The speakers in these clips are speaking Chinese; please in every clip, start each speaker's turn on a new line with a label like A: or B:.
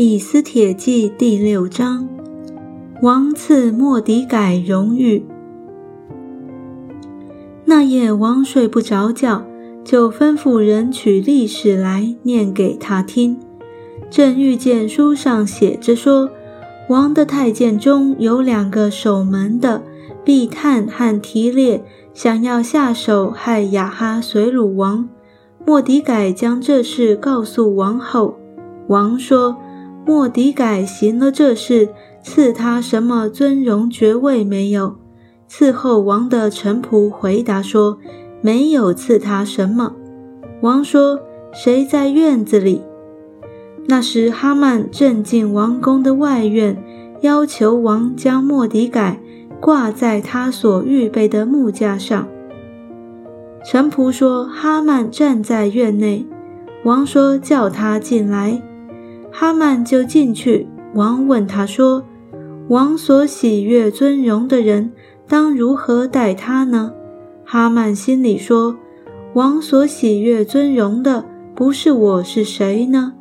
A: 以斯帖记第六章，王赐莫迪改荣誉。那夜王睡不着觉，就吩咐人取历史来念给他听。正遇见书上写着说，王的太监中有两个守门的，毕探和提列，想要下手害亚哈随鲁王。莫迪改将这事告诉王后，王说。莫迪改行了这事，赐他什么尊荣爵位没有？伺候王的臣仆回答说：“没有赐他什么。”王说：“谁在院子里？”那时哈曼正进王宫的外院，要求王将莫迪改挂在他所预备的木架上。臣仆说：“哈曼站在院内。”王说：“叫他进来。”哈曼就进去，王问他说：“王所喜悦尊荣的人，当如何待他呢？”哈曼心里说：“王所喜悦尊荣的，不是我是谁呢？”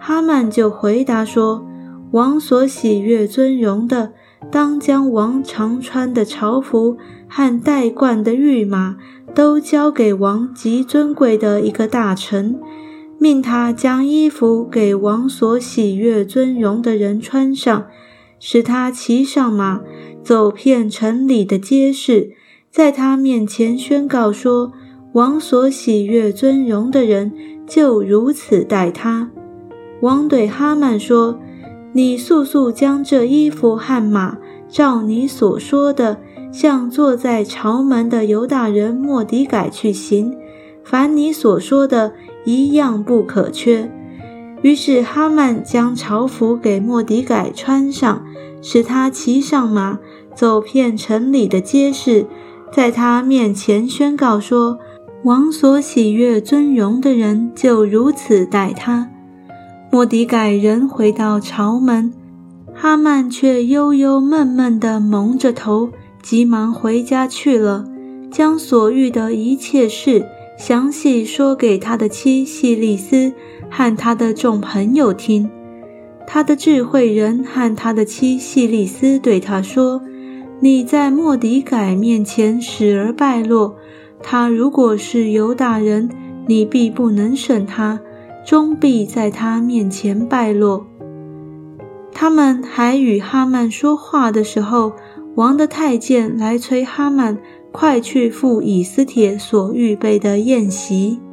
A: 哈曼就回答说：“王所喜悦尊荣的，当将王常穿的朝服和戴冠的御马，都交给王极尊贵的一个大臣。”命他将衣服给王所喜悦尊荣的人穿上，使他骑上马，走遍城里的街市，在他面前宣告说：“王所喜悦尊荣的人就如此待他。”王对哈曼说：“你速速将这衣服和马，照你所说的，向坐在朝门的犹大人莫迪改去行。凡你所说的。”一样不可缺。于是哈曼将朝服给莫迪改穿上，使他骑上马，走遍城里的街市，在他面前宣告说：“王所喜悦尊荣的人，就如此待他。”莫迪改人回到朝门，哈曼却悠悠闷闷地蒙着头，急忙回家去了，将所遇的一切事。详细说给他的妻细利斯和他的众朋友听。他的智慧人和他的妻细利斯对他说：“你在莫迪改面前死而败落。他如果是犹大人，你必不能胜他，终必在他面前败落。”他们还与哈曼说话的时候，王的太监来催哈曼。快去赴以斯帖所预备的宴席。